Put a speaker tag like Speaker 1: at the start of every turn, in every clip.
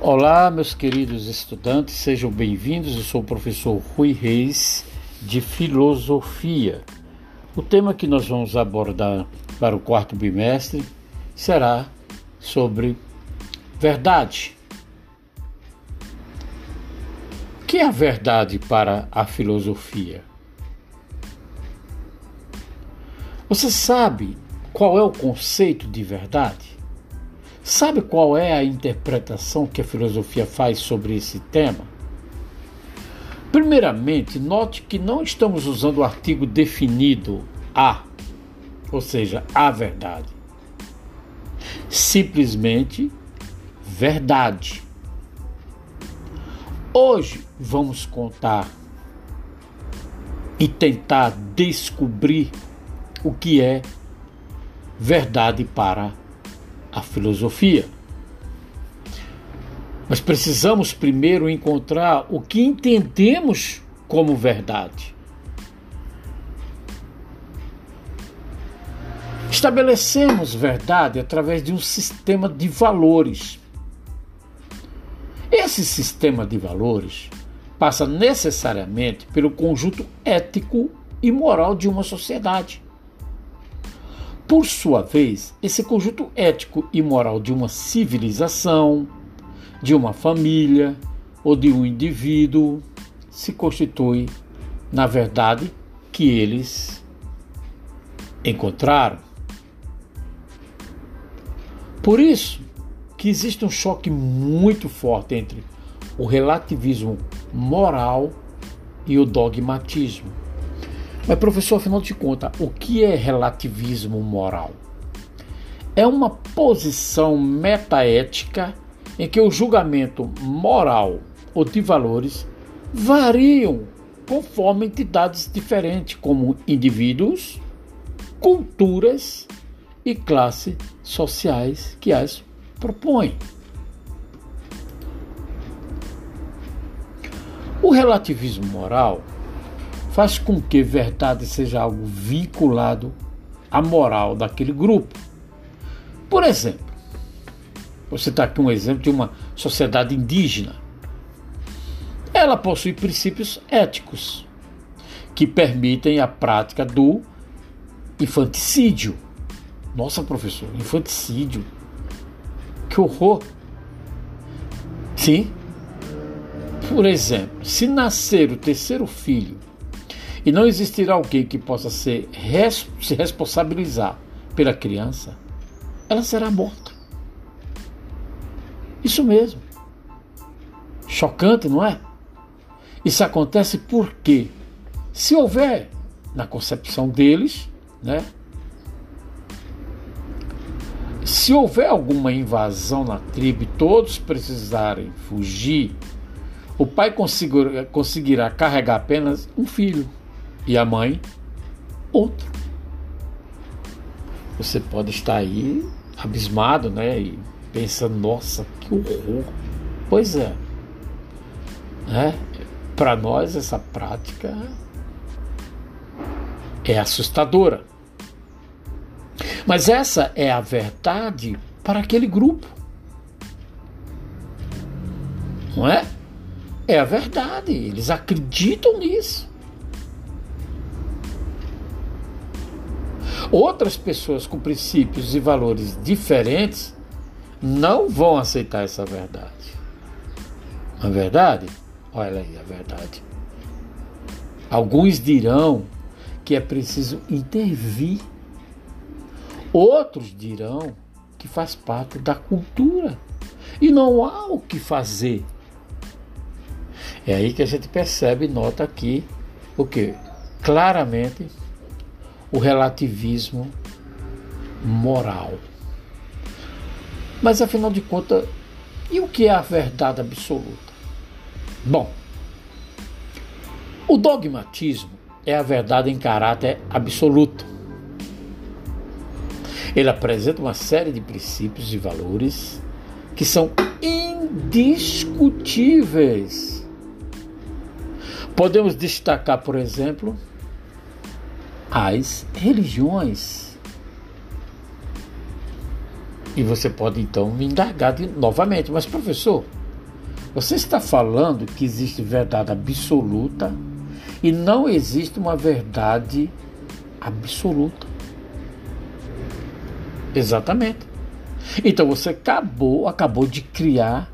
Speaker 1: Olá, meus queridos estudantes, sejam bem-vindos. Eu sou o professor Rui Reis, de Filosofia. O tema que nós vamos abordar para o quarto bimestre será sobre verdade. O que é a verdade para a filosofia? Você sabe qual é o conceito de verdade? Sabe qual é a interpretação que a filosofia faz sobre esse tema? Primeiramente, note que não estamos usando o artigo definido a, ou seja, a verdade. Simplesmente verdade. Hoje vamos contar e tentar descobrir o que é verdade para a filosofia. Mas precisamos primeiro encontrar o que entendemos como verdade. Estabelecemos verdade através de um sistema de valores. Esse sistema de valores passa necessariamente pelo conjunto ético e moral de uma sociedade. Por sua vez, esse conjunto ético e moral de uma civilização, de uma família ou de um indivíduo se constitui na verdade que eles encontraram. Por isso que existe um choque muito forte entre o relativismo moral e o dogmatismo. Mas, professor, afinal de contas, o que é relativismo moral? É uma posição metaética em que o julgamento moral ou de valores variam conforme entidades diferentes, como indivíduos, culturas e classes sociais que as propõem. O relativismo moral faz com que verdade seja algo vinculado à moral daquele grupo. Por exemplo, você está aqui um exemplo de uma sociedade indígena. Ela possui princípios éticos que permitem a prática do infanticídio. Nossa, professor, infanticídio. Que horror! Sim. Por exemplo, se nascer o terceiro filho e não existirá alguém que possa ser, se responsabilizar pela criança, ela será morta. Isso mesmo. Chocante, não é? Isso acontece porque, se houver, na concepção deles, né? Se houver alguma invasão na tribo e todos precisarem fugir, o pai conseguirá carregar apenas um filho e a mãe outro. Você pode estar aí abismado, né? E pensando, nossa, que horror. Pois é. Né? Para nós essa prática é assustadora. Mas essa é a verdade para aquele grupo. Não é? É a verdade. Eles acreditam nisso. Outras pessoas com princípios e valores diferentes não vão aceitar essa verdade. Não é verdade? Olha aí a verdade. Alguns dirão que é preciso intervir. Outros dirão que faz parte da cultura e não há o que fazer. É aí que a gente percebe, nota aqui, o que claramente o relativismo moral. Mas afinal de contas, e o que é a verdade absoluta? Bom, o dogmatismo é a verdade em caráter absoluto. Ele apresenta uma série de princípios e valores que são indiscutíveis. Podemos destacar, por exemplo, as religiões. E você pode então me indagar de, novamente, mas professor, Você está falando que existe verdade absoluta e não existe uma verdade absoluta. Exatamente. Então você acabou, acabou de criar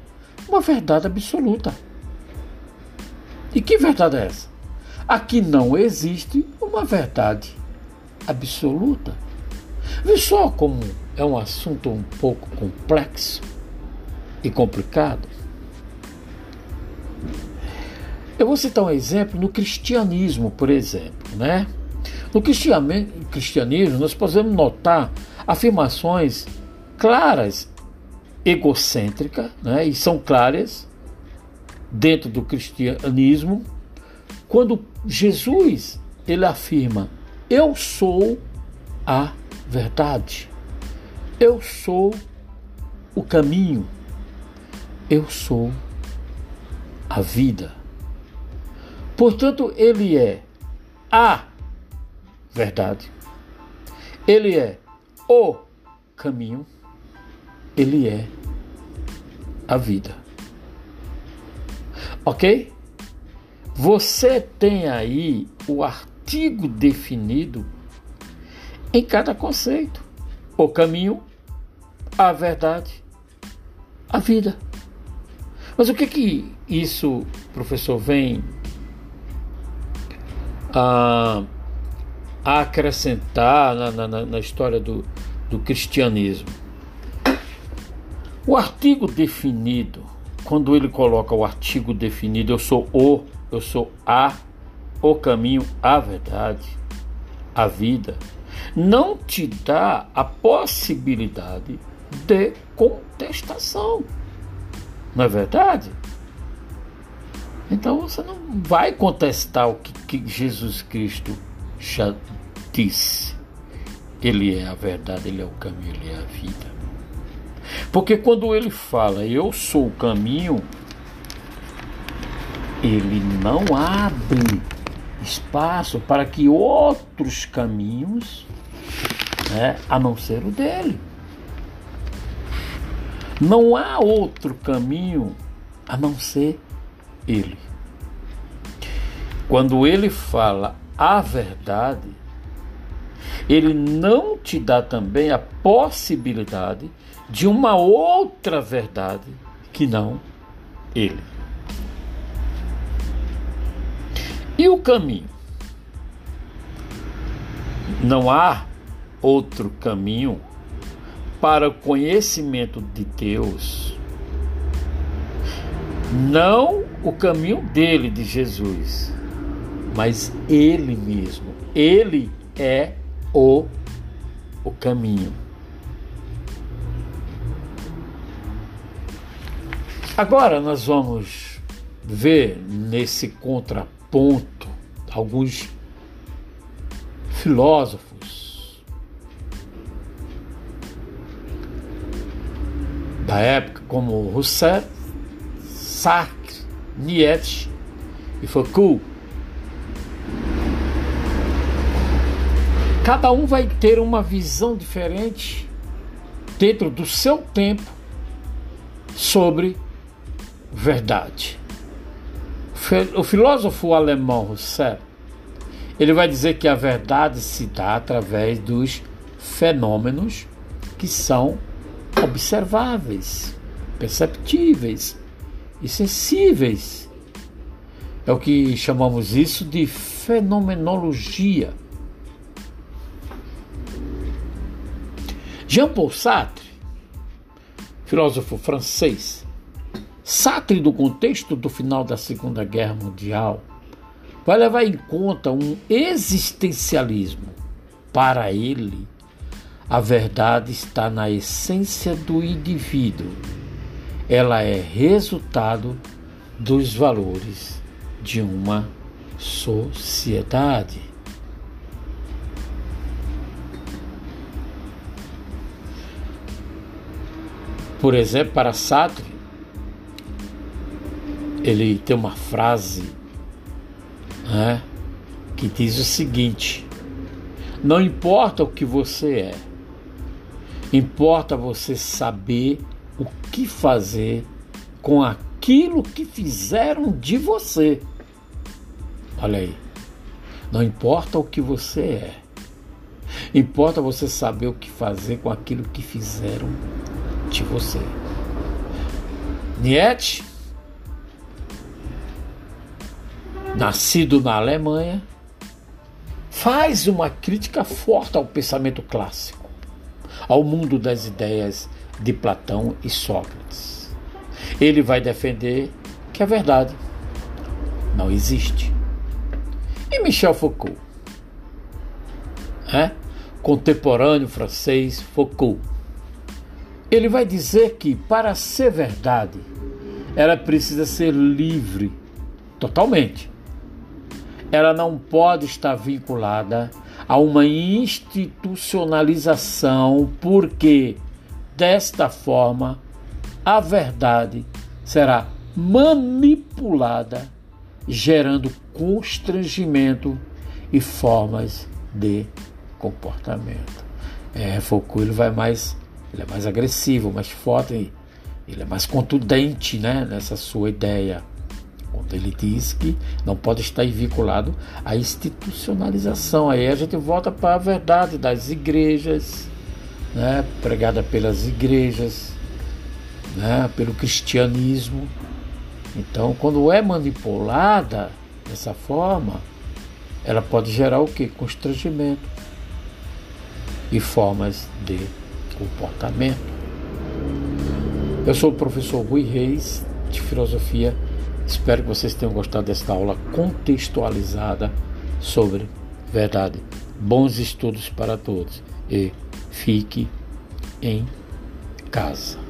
Speaker 1: uma verdade absoluta. E que verdade é essa? Aqui não existe uma verdade absoluta. Vê só como é um assunto um pouco complexo e complicado. Eu vou citar um exemplo no cristianismo, por exemplo, né? No cristianismo, nós podemos notar afirmações claras, egocêntricas, né? e são claras dentro do cristianismo, quando Jesus ele afirma: Eu sou a verdade, eu sou o caminho, eu sou a vida. Portanto, ele é a verdade, ele é o caminho, ele é a vida. Ok? Você tem aí o artigo definido em cada conceito: o caminho, a verdade, a vida. Mas o que que isso, professor, vem a, a acrescentar na, na, na história do, do cristianismo? O artigo definido, quando ele coloca o artigo definido, eu sou o, eu sou a, o caminho, a verdade, a vida, não te dá a possibilidade de contestação. Não é verdade? Então você não vai contestar o que, que Jesus Cristo já disse. Ele é a verdade, ele é o caminho, ele é a vida. Porque quando ele fala, eu sou o caminho, ele não abre espaço para que outros caminhos, né, a não ser o dele. Não há outro caminho a não ser ele. Quando ele fala a verdade, ele não te dá também a possibilidade de uma outra verdade que não ele. E o caminho? Não há outro caminho para o conhecimento de Deus. Não o caminho dele, de Jesus, mas ele mesmo. Ele é o, o caminho. Agora nós vamos ver nesse contraponto alguns filósofos da época, como Rousseau, Sartre, Nietzsche e Foucault. Cada um vai ter uma visão diferente dentro do seu tempo sobre verdade. O filósofo alemão Husserl, ele vai dizer que a verdade se dá através dos fenômenos que são observáveis, perceptíveis e sensíveis. É o que chamamos isso de fenomenologia. Jean-Paul Sartre, filósofo francês, Sartre, do contexto do final da Segunda Guerra Mundial, vai levar em conta um existencialismo. Para ele, a verdade está na essência do indivíduo. Ela é resultado dos valores de uma sociedade. Por exemplo, para Sartre, ele tem uma frase né, que diz o seguinte: Não importa o que você é, importa você saber o que fazer com aquilo que fizeram de você. Olha aí. Não importa o que você é. Importa você saber o que fazer com aquilo que fizeram de você. Nietzsche, nascido na Alemanha, faz uma crítica forte ao pensamento clássico, ao mundo das ideias de Platão e Sócrates. Ele vai defender que a verdade não existe. E Michel Foucault, é? contemporâneo francês Foucault, ele vai dizer que para ser verdade, ela precisa ser livre totalmente. Ela não pode estar vinculada a uma institucionalização, porque desta forma a verdade será manipulada, gerando constrangimento e formas de comportamento. É, Foucault ele vai mais, ele é mais agressivo, mais forte, ele é mais contundente, né, nessa sua ideia. Ele diz que não pode estar vinculado à institucionalização. Aí a gente volta para a verdade das igrejas, né, pregada pelas igrejas, né, pelo cristianismo. Então, quando é manipulada dessa forma, ela pode gerar o que? Constrangimento e formas de comportamento. Eu sou o professor Rui Reis, de Filosofia. Espero que vocês tenham gostado desta aula contextualizada sobre verdade. Bons estudos para todos e fique em casa.